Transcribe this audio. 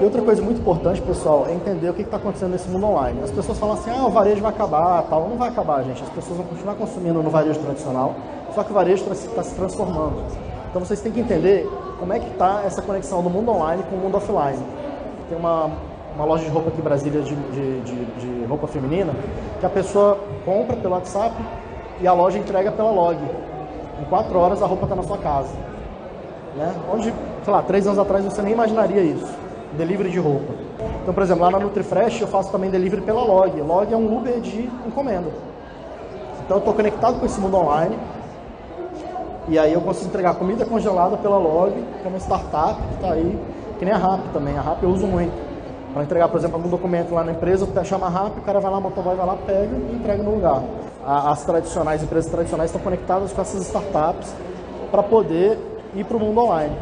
E outra coisa muito importante, pessoal, é entender o que está acontecendo nesse mundo online. As pessoas falam assim, ah, o varejo vai acabar, tal. Não vai acabar, gente. As pessoas vão continuar consumindo no varejo tradicional, só que o varejo está se transformando. Então vocês têm que entender como é que está essa conexão do mundo online com o mundo offline. Tem uma, uma loja de roupa aqui em Brasília, de, de, de, de roupa feminina, que a pessoa compra pelo WhatsApp e a loja entrega pela log. Em quatro horas a roupa está na sua casa. Né? Onde, sei lá, três anos atrás você nem imaginaria isso. Delivery de roupa. Então, por exemplo, lá na NutriFresh eu faço também delivery pela log. Log é um Uber de encomenda. Então eu estou conectado com esse mundo online. E aí eu consigo entregar comida congelada pela log, que é uma startup que está aí, que nem a RAP também. A RAP eu uso muito. Para entregar, por exemplo, algum documento lá na empresa, chama a RAP, o cara vai lá, o motoboy vai lá, pega e entrega no lugar. As tradicionais, empresas tradicionais estão conectadas com essas startups para poder ir para o mundo online.